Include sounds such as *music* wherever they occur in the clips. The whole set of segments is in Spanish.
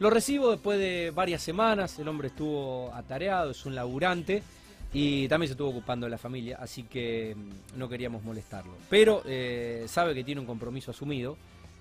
Lo recibo después de varias semanas, el hombre estuvo atareado, es un laburante y también se estuvo ocupando de la familia, así que mm, no queríamos molestarlo. Pero eh, sabe que tiene un compromiso asumido,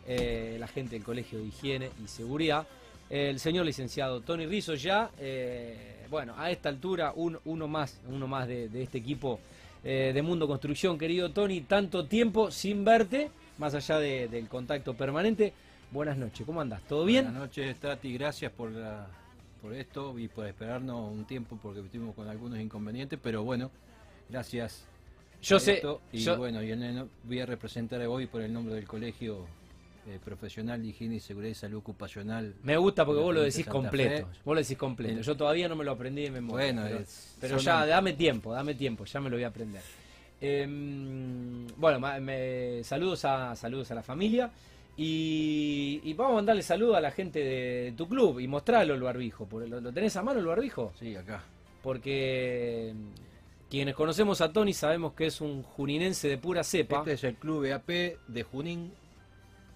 eh, la gente del Colegio de Higiene y Seguridad, el señor licenciado Tony Rizzo ya, eh, bueno, a esta altura uno más, uno más de, este equipo de Mundo Construcción, querido Tony, tanto tiempo sin verte, más allá del contacto permanente. Buenas noches, ¿cómo andas? ¿Todo bien? Buenas noches, Tati, gracias por la por esto y por esperarnos un tiempo porque estuvimos con algunos inconvenientes, pero bueno, gracias. Yo sé. y bueno, yo voy a representar hoy por el nombre del colegio eh, profesional de higiene y seguridad y salud ocupacional. Me gusta porque vos lo decís completo. Vos lo decís completo. Yo todavía no me lo aprendí de memoria. Bueno, pero, ya, dame tiempo, dame tiempo, ya me lo voy a aprender. Em, bueno, me, saludos a saludos a la familia. Y, vamos a mandarle saludo a la gente de tu club y mostrarlo el barbijo. ¿Lo, ¿Lo tenés a mano el barbijo? Sí, acá. Porque mm, quienes conocemos a Tony sabemos que es un juninense de pura cepa. Este es el club EAP de Junín.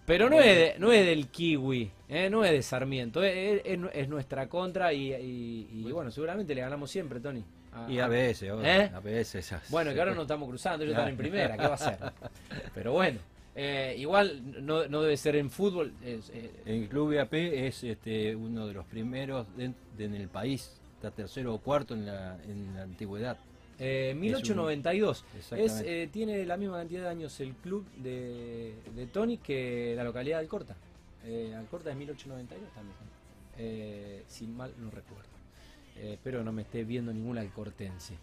Pero no es, no es del Kiwi, ¿eh? no es de Sarmiento, es, es, nuestra contra y, bueno, seguramente le ganamos siempre, Tony. y a veces, ¿Eh? a veces. Esas. Bueno, que ahora nos estamos cruzando, ellos *laughs* están en primera, ¿qué va a ser? *laughs* Pero bueno. Eh, igual no, debe ser en fútbol. Eh, el club IAP es este, uno de los primeros en el país, está tercero o cuarto en la, en la antigüedad. 1892. Eh, tiene la misma cantidad de años el club de, Tony que la localidad de Alcorta. Alcorta es 1892 también. si mal no recuerdo. espero no me esté viendo ningún alcortense.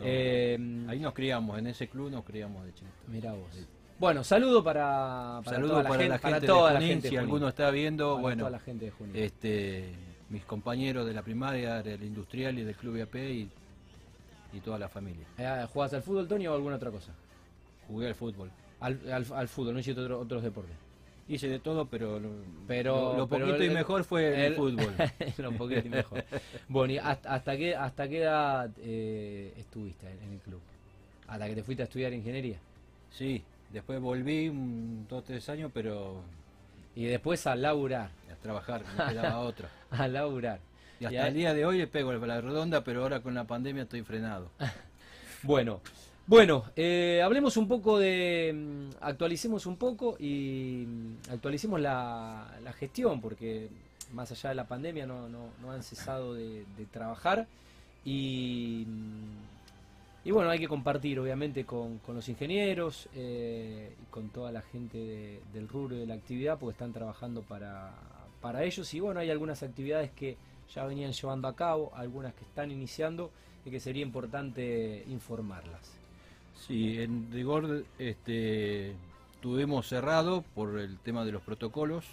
Ahí nos criamos, en ese club nos criamos de chico. Mira vos. Bueno, saludo para, para toda, la, gente, para toda la gente. Si alguno está viendo, bueno, toda la gente de este, mis compañeros de la primaria, del industrial y del club IAP y, y toda la familia. Eh, ¿Jugás al fútbol, Tony, o alguna otra cosa? Jugué al fútbol. Al, al, fútbol, no hiciste otros deportes. Hice de todo, pero lo, pero, lo, poquito y mejor fue el, fútbol. *laughs* lo poquito y mejor. bueno, ¿y hasta, qué, hasta qué edad eh, estuviste en el club? ¿Hasta que te fuiste a estudiar ingeniería? Sí, Después volví un, dos tres años, pero... Y después a laburar. A trabajar, me *laughs* quedaba otra. a laburar. Y hasta el día de hoy le pego la redonda, pero ahora con la pandemia estoy frenado. *laughs* bueno, bueno, eh, hablemos un poco de, mm, actualicemos un poco y mm, actualicemos la, gestión, porque más allá de la pandemia no, no, han cesado de, de trabajar y mm, y bueno, hay que compartir obviamente con, los ingenieros eh, y con toda la gente del rubro de la actividad porque están trabajando para, para ellos y bueno, hay algunas actividades que ya venían llevando a cabo, algunas que están iniciando y que sería importante informarlas. Sí, en rigor este, tuvimos cerrado por el tema de los protocolos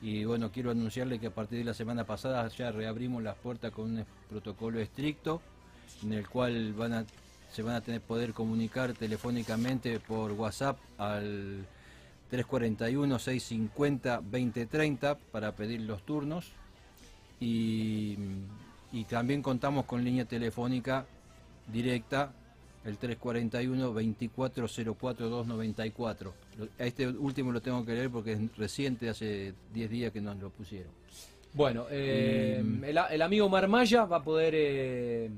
y bueno, quiero anunciarle que a partir de la semana pasada ya reabrimos las puertas con un protocolo estricto en el cual van a se van a tener poder comunicar telefónicamente por WhatsApp al 341-650-2030 para pedir los turnos y, también contamos con línea telefónica directa el 341-2404-294. Este último lo tengo que leer porque es reciente, hace 10 días que nos lo pusieron. Bueno, eh, el, amigo Marmaya va a poder... Eh,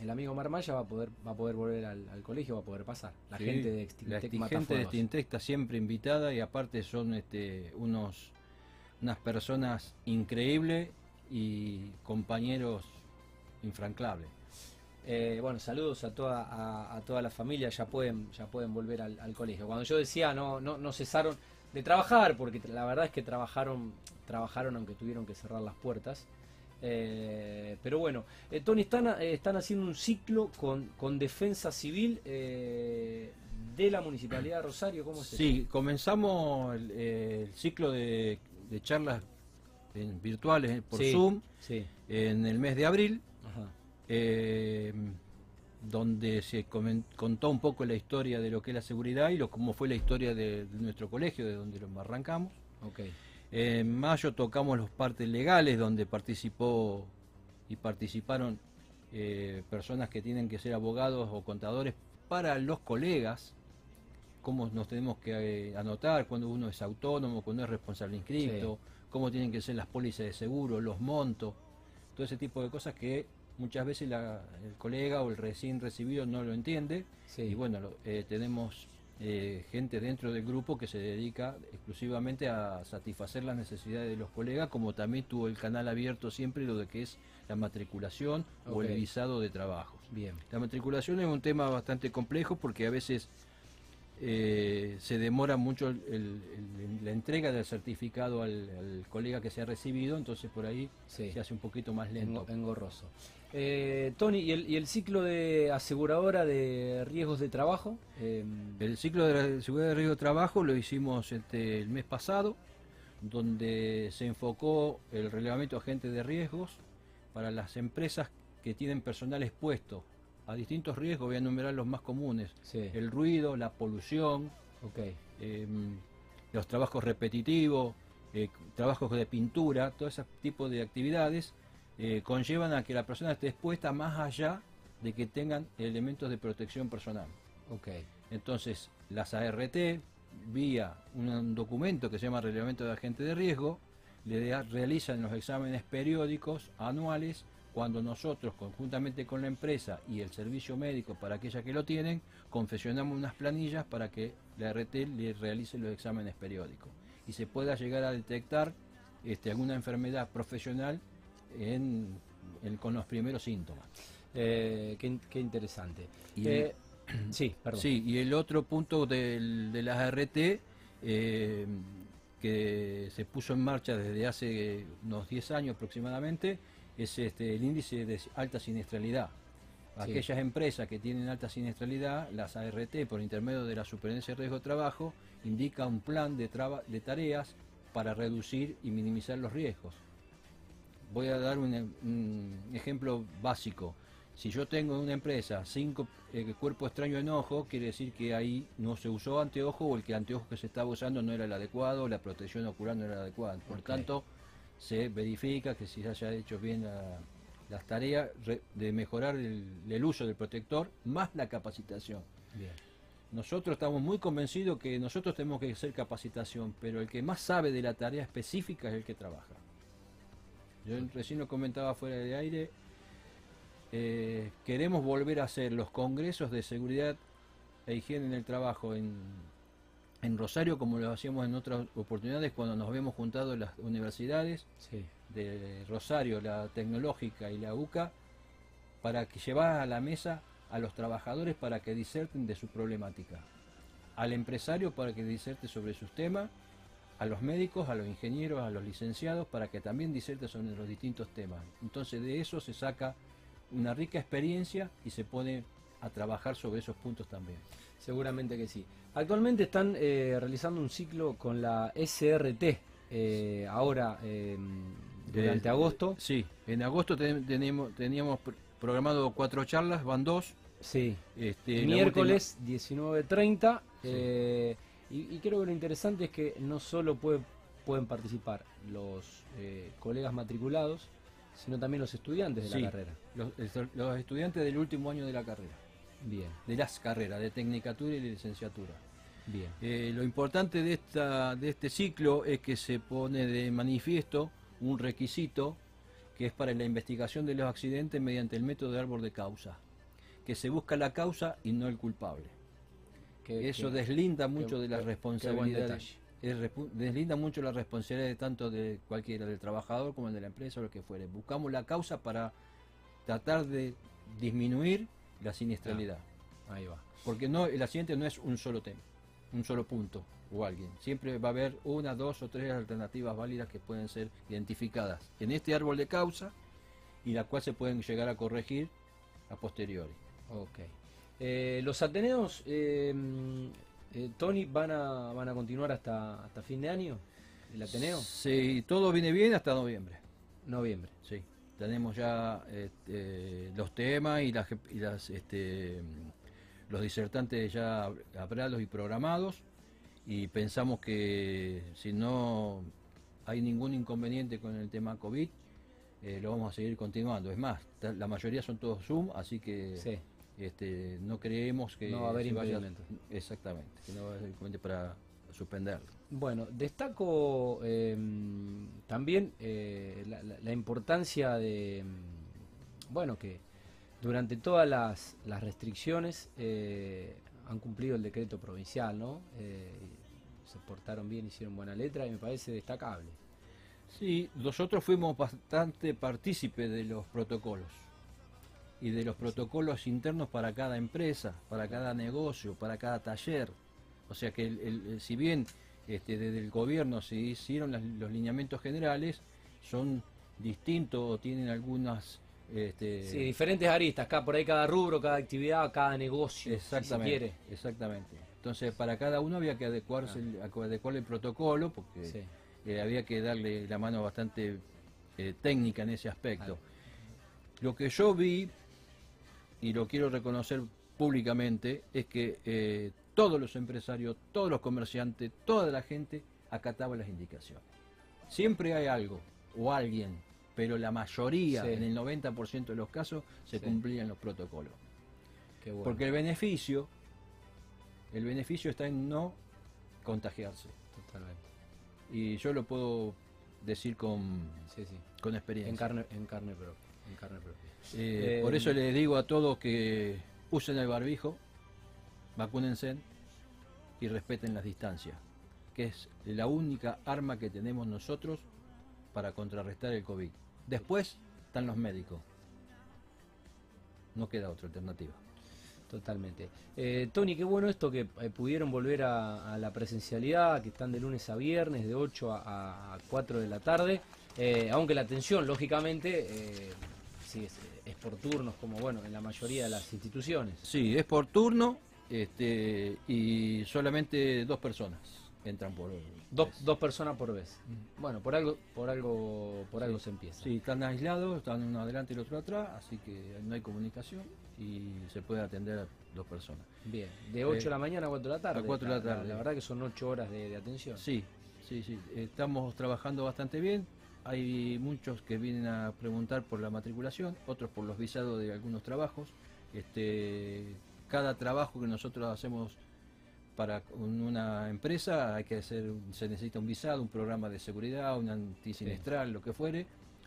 el amigo Marmaya va a poder va a poder volver al, colegio, va a poder pasar. La gente de Extintec La gente de Extintec está siempre invitada y aparte son este, unos unas personas increíbles y compañeros infrancables. Eh, bueno, saludos a toda, a, toda la familia, ya pueden, ya pueden volver al, al, colegio. Cuando yo decía no, no, no cesaron de trabajar, porque la verdad es que trabajaron, trabajaron aunque tuvieron que cerrar las puertas. Eh, pero bueno, eh, Tony, están, eh, están haciendo un ciclo con, con defensa civil de la Municipalidad de Rosario. ¿Cómo se Sí, comenzamos el, ciclo de, charlas virtuales por Zoom en el mes de abril, donde se contó un poco la historia de lo que es la seguridad y lo, cómo fue la historia de, nuestro colegio, de donde lo arrancamos. Okay. En mayo tocamos los partes legales donde participó y participaron eh, personas que tienen que ser abogados o contadores para los colegas, cómo nos tenemos que eh, anotar cuando uno es autónomo, cuando es responsable inscrito, cómo tienen que ser las pólizas de seguro, los montos, todo ese tipo de cosas que muchas veces el colega o el recién recibido no lo entiende. Y bueno, eh, tenemos eh, gente dentro del grupo que se dedica exclusivamente a satisfacer las necesidades de los colegas, como también tuvo el canal abierto siempre lo de que es la matriculación o el visado de trabajos. Bien. La matriculación es un tema bastante complejo porque a veces eh, se demora mucho la entrega del certificado al, colega que se ha recibido, entonces por ahí se hace un poquito más lento. Engorroso. Eh, Tony, ¿y el, ciclo de aseguradora de riesgos de trabajo? Em, el ciclo de seguridad de riesgo de trabajo lo hicimos este, el mes pasado, donde se enfocó el relevamiento de agentes de riesgos para las empresas que tienen personal expuesto a distintos riesgos, voy a enumerar los más comunes. El ruido, la polución, em, los trabajos repetitivos, eh, trabajos de pintura, todo ese tipo de actividades eh, conllevan a que la persona esté expuesta más allá de que tengan elementos de protección personal. Okay. Entonces, las ART, vía un documento que se llama Relevamiento de Agente de Riesgo, le realizan los exámenes periódicos anuales cuando nosotros, conjuntamente con la empresa y el servicio médico para aquellas que lo tienen, confeccionamos unas planillas para que la ART le realice los exámenes periódicos y se pueda llegar a detectar este, alguna enfermedad profesional con los primeros síntomas. Eh, qué, interesante. Y eh, *clears throat* sí, perdón. Sí, y el otro punto de las ART eh, que se puso en marcha desde hace unos 10 años aproximadamente es este, el índice de alta siniestralidad. Aquellas empresas que tienen alta siniestralidad, las ART, por intermedio de la Superintendencia de Riesgo de Trabajo, indica un plan de, de tareas para reducir y minimizar los riesgos. Voy a dar un, ejemplo básico. Si yo tengo en una empresa cinco eh, cuerpos extraños en ojo, quiere decir que ahí no se usó anteojo o el que anteojo que se estaba usando no era el adecuado, la protección ocular no era la adecuada. Por tanto, se verifica que si se haya hecho bien las tareas de mejorar el, uso del protector más la capacitación. Nosotros estamos muy convencidos que nosotros tenemos que hacer capacitación, pero el que más sabe de la tarea específica es el que trabaja. Yo recién lo comentaba fuera de aire, eh, queremos volver a hacer los congresos de seguridad e higiene en el trabajo en, en Rosario como lo hacíamos en otras oportunidades cuando nos habíamos juntado en las universidades de Rosario, la tecnológica y la UCA, para que llevara a la mesa a los trabajadores para que diserten de su problemática, al empresario para que diserte sobre sus temas a los médicos, a los ingenieros, a los licenciados, para que también diserte sobre los distintos temas. Entonces de eso se saca una rica experiencia y se pone a trabajar sobre esos puntos también. Seguramente que sí. Actualmente están eh, realizando un ciclo con la SRT, eh, ahora em, durante agosto. Sí, en agosto teníamos, teníamos programado cuatro charlas, van dos. Sí, este, miércoles 19.30. Eh, y, creo que lo interesante es que no solo pueden participar los eh, colegas matriculados, sino también los estudiantes de la carrera. Los, estudiantes del último año de la carrera. Bien. De las carreras, de tecnicatura y de licenciatura. Bien. Eh, lo importante de, esta, de este ciclo es que se pone de manifiesto un requisito que es para la investigación de los accidentes mediante el método de árbol de causa, que se busca la causa y no el culpable. Eso deslinda mucho de la responsabilidad. deslinda mucho la responsabilidad de tanto de cualquiera, del trabajador como de la empresa o lo que fuere. Buscamos la causa para tratar de disminuir la siniestralidad. Ah, ahí va. Porque no, el accidente no es un solo tema, un solo punto o alguien. Siempre va a haber una, dos o tres alternativas válidas que pueden ser identificadas en este árbol de causa y la cual se pueden llegar a corregir a posteriori. Ok. Eh, los Ateneos, eh, eh, Tony, van a, van a continuar hasta, hasta fin de año, el Ateneo. Sí, todo viene bien hasta noviembre. Noviembre. Sí, tenemos ya este, los temas y, las, y las, este, los disertantes ya hablados y programados y pensamos que si no hay ningún inconveniente con el tema COVID, lo vamos a seguir continuando. Es más, la mayoría son todos Zoom, así que este, no creemos que no va a haber impedimento. exactamente, que no va a haber para suspenderlo. Bueno, destaco eh, también eh, la, la- la importancia de, mm, bueno, que durante todas las, las restricciones eh, han cumplido el decreto provincial, ¿no? Eh, se portaron bien, hicieron buena letra y me parece destacable. Sí, nosotros fuimos bastante partícipes de los protocolos y de los protocolos internos para cada empresa, para cada negocio, para cada taller. O sea que el- si bien este, desde el gobierno se hicieron las- los lineamientos generales, son distintos o tienen algunas... Este, Sí, diferentes aristas, acá por ahí cada rubro, cada actividad, cada negocio, si se Exactamente, quiere. exactamente. Entonces, para cada uno había que adecuarse, el, adecuar el protocolo, porque Sí. eh, había que darle la mano bastante eh, técnica en ese aspecto. Lo que yo vi, y lo quiero reconocer públicamente, es que eh, todos los empresarios, todos los comerciantes, toda la gente acataba las indicaciones. Siempre hay algo o alguien, pero la mayoría, Sí. en el 90% de los casos, se Sí. cumplían los protocolos. Qué bueno. Porque el beneficio, el beneficio está en no contagiarse. Totalmente. Y yo lo puedo decir con, Sí, con experiencia. En carne, en carne propia. En carne propia. Eh, Eh, por eso les digo a todos que usen el barbijo, vacúnense y respeten las distancias, que es la única arma que tenemos nosotros para contrarrestar el COVID. Después están los médicos. No queda otra alternativa. Totalmente. Eh, Tony, qué bueno esto que eh, pudieron volver a, a la presencialidad, que están de lunes a viernes, de 8 a, a 4 de la tarde, eh, aunque la atención, lógicamente, sí, es, es por turnos, como bueno, en la mayoría de las instituciones. Sí, es por turno este, y solamente dos personas entran por Dos, dos personas por vez. Bueno, por algo, por algo, por algo se empieza. Sí, están aislados, están uno adelante y el otro atrás, así que no hay comunicación y se puede atender a dos personas. Bien, de 8 Eh, de la mañana a 4 de la tarde. a 4 de la tarde. La, verdad que son 8 horas de, de atención. Sí, sí, sí, estamos trabajando bastante bien. Hay muchos que vienen a preguntar por la matriculación, otros por los visados de algunos trabajos. Este, cada trabajo que nosotros hacemos para un- una empresa hay que hacer, se necesita un visado, un programa de seguridad, un antisinestral, lo que fuere,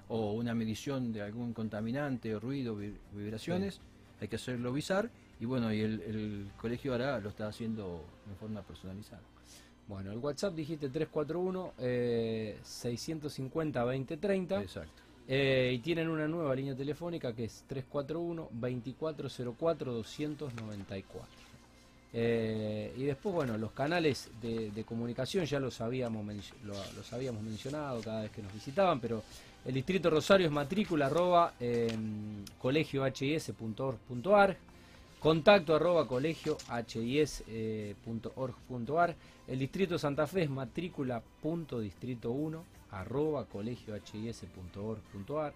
o una medición de algún contaminante o ruido, vi- vibraciones, hay que hacerlo visar y bueno, y el, el colegio ahora lo está haciendo en forma personalizada. Bueno, el WhatsApp dijiste 341 eh, 650 2030. Exacto. Eh, y tienen una nueva línea telefónica que es 341-2404-294. Eh, y después, bueno, los canales de, comunicación ya los habíamos, lo- los mencionado cada vez que nos visitaban, pero el Distrito Rosario es matrícula arroba em, colegiohis.org.ar, contacto arroba colegiohis.org.ar, el Distrito Santa Fe es matrícula.distrito1 arroba colegiohis.org.ar,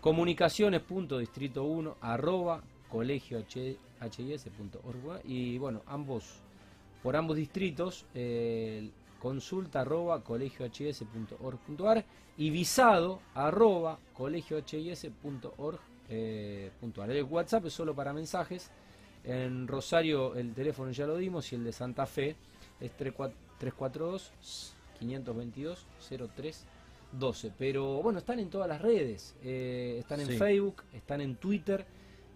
comunicaciones.distrito1 arroba colegiohis.org y bueno, ambos, por ambos distritos, consulta arroba colegiohis.org.ar y visado arroba colegiohis.org.ar. Eh, el WhatsApp es solo para mensajes. En Rosario el teléfono ya lo dimos y el de Santa Fe es 342 522 0312. Pero bueno, están en todas las redes. eh, están en Sí. Facebook, están en Twitter,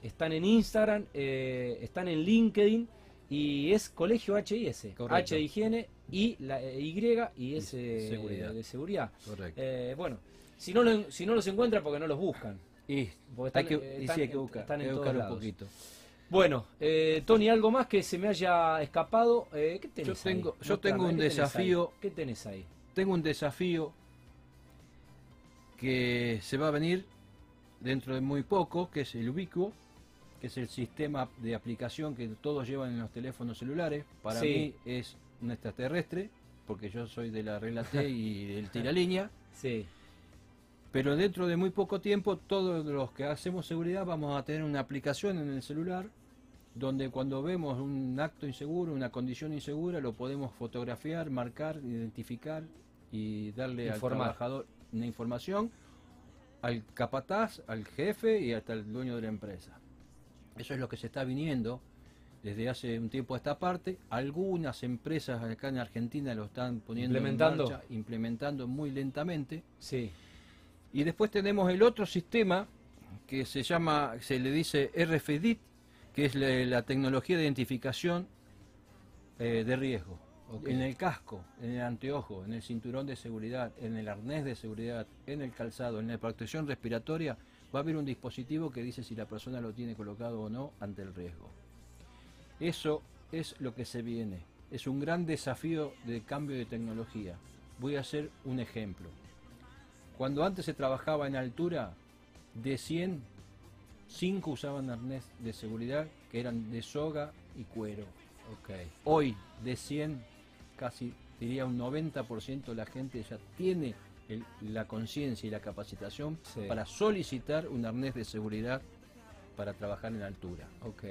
están en Instagram, eh, están en LinkedIn y es Colegio HIS. Correcto. H de higiene y la eh, Y y S Y seguridad. de seguridad. Correcto. Eh, bueno, si no, lo- si no los encuentra porque no los buscan. y porque hay están- que, y están sí, hay que en- buscar, están hay en todos un lados. poquito. Bueno, eh, Tony, algo más que se me haya escapado. Eh, ¿Qué tenés Yo tengo- ahí? yo tengo un ¿qué tenés desafío. ¿Qué tenés ahí? Tengo un desafío que se va a venir dentro de muy poco, que es el Ubicuo, que es el sistema de aplicación que todos llevan en los teléfonos celulares. Para Sí. mí es un extraterrestre, porque yo soy de la regla T *laughs* y del tiralínea. Sí, Pero dentro de muy poco tiempo, todos los que hacemos seguridad vamos a tener una aplicación en el celular donde cuando vemos un acto inseguro, una condición insegura, lo podemos fotografiar, marcar, identificar y darle Informar. al trabajador una información, al capataz, al jefe y hasta el dueño de la empresa. Eso es lo que se está viniendo desde hace un tiempo a esta parte. Algunas empresas acá en Argentina lo están poniendo Implementando. en marcha, implementando muy lentamente. Sí. Y después tenemos el otro sistema que se llama, se le dice RFID, que es la, la tecnología de identificación eh, de riesgo. En el casco, en el anteojo, en el cinturón de seguridad, en el arnés de seguridad, en el calzado, en la protección respiratoria, va a haber un dispositivo que dice si la persona lo tiene colocado o no ante el riesgo. Eso es lo que se viene. Es un gran desafío de cambio de tecnología. Voy a hacer un ejemplo. Cuando antes se trabajaba en altura, de 100, 5 usaban arnés de seguridad que eran de soga y cuero. Ok. Hoy, de 100, casi diría un 90% de la gente ya tiene el- la conciencia y la capacitación Sí. para solicitar un arnés de seguridad para trabajar en altura. Ok.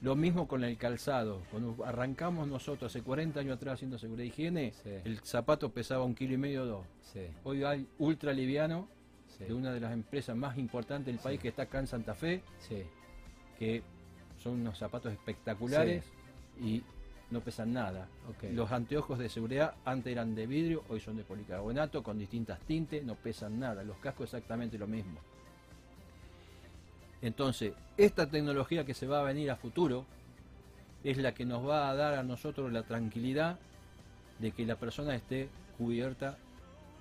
Lo mismo con el calzado. Cuando arrancamos nosotros hace 40 años atrás haciendo seguridad y higiene, Sí. el zapato pesaba un kilo y medio o dos. Sí. Hoy hay ultra liviano Sí. de una de las empresas más importantes del país Sí. que está acá en Santa Fe, Sí. que son unos zapatos espectaculares y no pesan nada. Los anteojos de seguridad antes eran de vidrio, hoy son de policarbonato con distintas tintes, no pesan nada. Los cascos exactamente lo mismo. Entonces, esta tecnología que se va a venir a futuro es la que nos va a dar a nosotros la tranquilidad de que la persona esté cubierta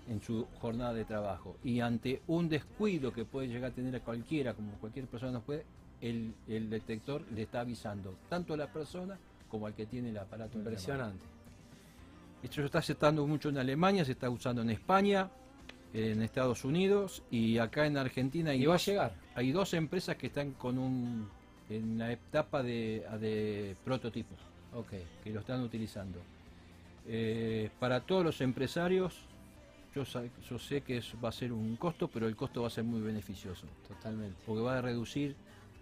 en su jornada de trabajo. Y ante un descuido que puede llegar a tener a cualquiera, como cualquier persona nos puede, el, el detector le está avisando tanto a la persona como al que tiene el aparato. Impresionante. Esto se está aceptando mucho en Alemania, se está usando en España, en Estados Unidos y acá en Argentina hay, Y va a llegar. hay dos empresas que están con un en la etapa de, de prototipos Ok. que lo están utilizando. Eh, para todos los empresarios, yo, yo sé que es- va a ser un costo, pero el costo va a ser muy beneficioso, Totalmente. porque va a reducir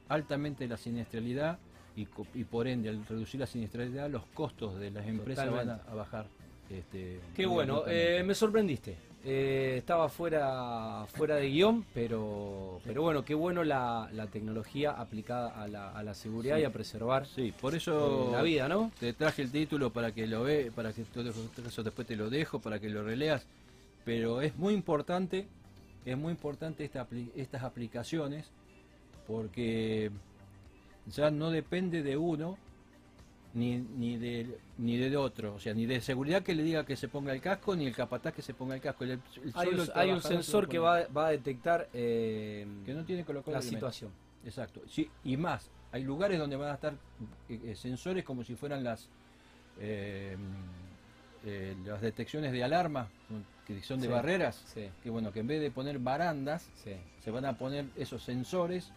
altamente la siniestralidad y, por ende al reducir la siniestralidad los costos de las empresas van a, bajar. Este, Qué bueno, eh, me sorprendiste. Eh, estaba fuera, fuera de guion, pero, pero bueno, qué bueno la, la tecnología aplicada a la, a la seguridad Sí. y a preservar Sí, por eh, eso la vida, ¿no? te traje el título para que lo ve, para que todo eso después te lo dejo, para que lo releas. Pero es muy importante, es muy importante esta estas aplicaciones, porque ya no depende de uno ni, ni de ni de otro, o sea, ni de seguridad que le diga que se ponga el casco, ni el capataz que se ponga el casco. El- el Hay un, hay sensor que va, va a detectar eh, que no tiene colocado la elemento. situación. Exacto. Sí, y más, hay lugares donde van a estar eh, eh, sensores como si fueran las eh, las detecciones de alarma, que son de Sí, barreras, Sí, que bueno, que en vez de poner barandas, sí, se van a poner esos sensores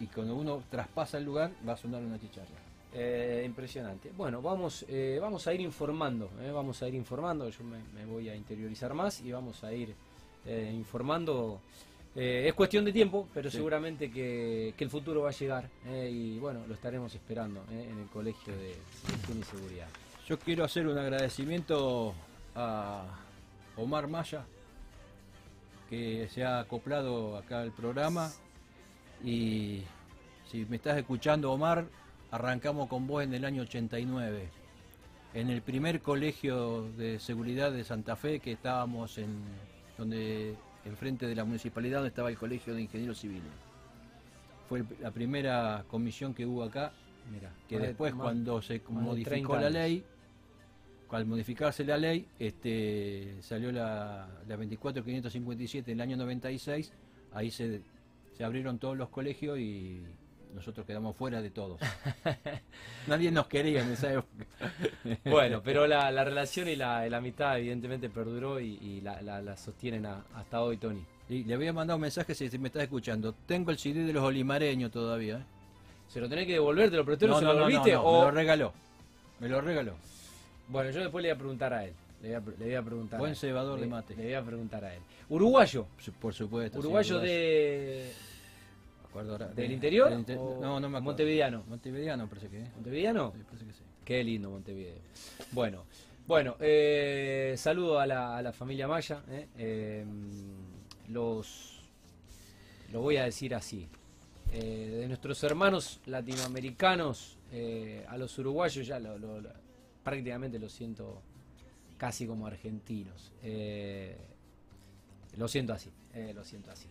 y cuando uno traspasa el lugar va a sonar una chicharra. Eh, impresionante. Bueno, vamos, eh, vamos a ir informando, eh, vamos a ir informando, yo me, me voy a interiorizar más y vamos a ir informando. Es cuestión de tiempo, pero seguramente que, que el futuro va a llegar y bueno, lo estaremos esperando en el Colegio de Higiene y Seguridad. Yo quiero hacer un agradecimiento a Omar Maya, que se ha acoplado acá al programa. Y si me estás escuchando, Omar, arrancamos con vos en el año 89, en el primer colegio de seguridad de Santa Fe, que estábamos en donde enfrente de la municipalidad, donde estaba el colegio de ingenieros civiles. Fue la primera comisión que hubo acá Mira, que después cuando se modificó 30 la ley, al modificarse la ley, este, salió la, la 24557 en el año 96, ahí se, se abrieron todos los colegios y nosotros quedamos fuera de todos. *laughs* Nadie nos quería en esa época. Bueno, pero la, la relación y la, la amistad evidentemente perduró y, y la, la- la sostienen a- hasta hoy, Tony. Y le había mandado un mensaje si me estás escuchando. Tengo el CD de los olimareños todavía. ¿eh? ¿Se lo tenés que devolver? ¿Te lo presté? ¿No, se lo no, devolviste? no, o... me lo regaló. Me lo regaló. Bueno, yo después le voy a preguntar a él. Le voy a, le voy a preguntar. Buen cebador de mate. Le voy a preguntar a él. Uruguayo. Por supuesto. Uruguayo de. Me acuerdo ahora. ¿Del De- interior del inte- o No, no me acuerdo. montevideano? Montevideano parece que. ¿Montevideano? Sí, parece que sí. Qué lindo Montevideo. Bueno, bueno, eh, saludo a la, a la familia Maya. eh, eh, los, lo voy a decir así. eh, de nuestros hermanos latinoamericanos a los uruguayos ya lo, prácticamente lo siento casi como argentinos. lo siento así, lo siento así.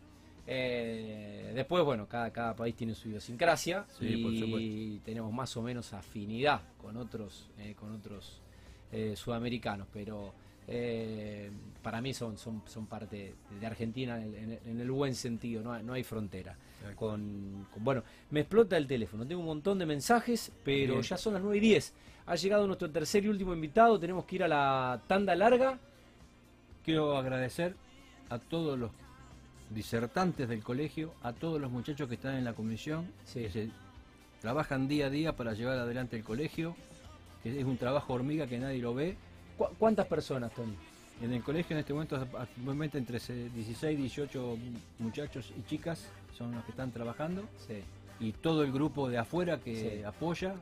después, bueno, cada, cada país tiene su idiosincrasia y tenemos más o menos afinidad con otros, con otros sudamericanos, pero eh, para mí son, son, son parte de Argentina en, el buen sentido, no hay, no hay frontera. Con, bueno, me explota el teléfono, tengo un montón de mensajes, pero ya son las 9 y 10. Ha llegado nuestro tercer y último invitado, tenemos que ir a la tanda larga. Quiero agradecer a todos los disertantes del colegio, a todos los muchachos que están en la comisión, que se trabajan día a día para llevar adelante el colegio, que es un trabajo hormiga que nadie lo ve ¿Cuántas personas, Tony? En el colegio en este momento, actualmente entre 16 y 18 muchachos y chicas son los que están trabajando. Y todo el grupo de afuera que apoya.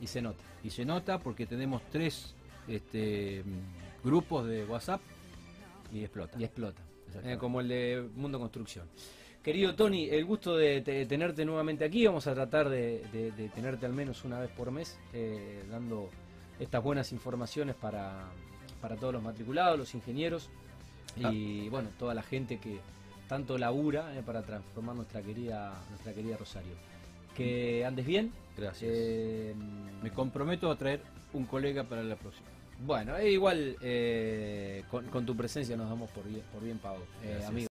y se nota. Y se nota porque tenemos tres este, grupos de WhatsApp y explota. Y explota. Eh, como el de Mundo Construcción. Querido Tony, el gusto de, tenerte nuevamente aquí. Vamos a tratar de, tenerte al menos una vez por mes, eh, dando estas buenas informaciones para, para todos los matriculados, los ingenieros y ah. bueno, toda la gente que tanto labura eh, para transformar nuestra querida, nuestra querida Rosario. Que andes bien. Gracias. Eh, Me comprometo a traer un colega para la próxima. Bueno, igual eh, con, tu presencia nos damos por bien, por bien pago, amigo.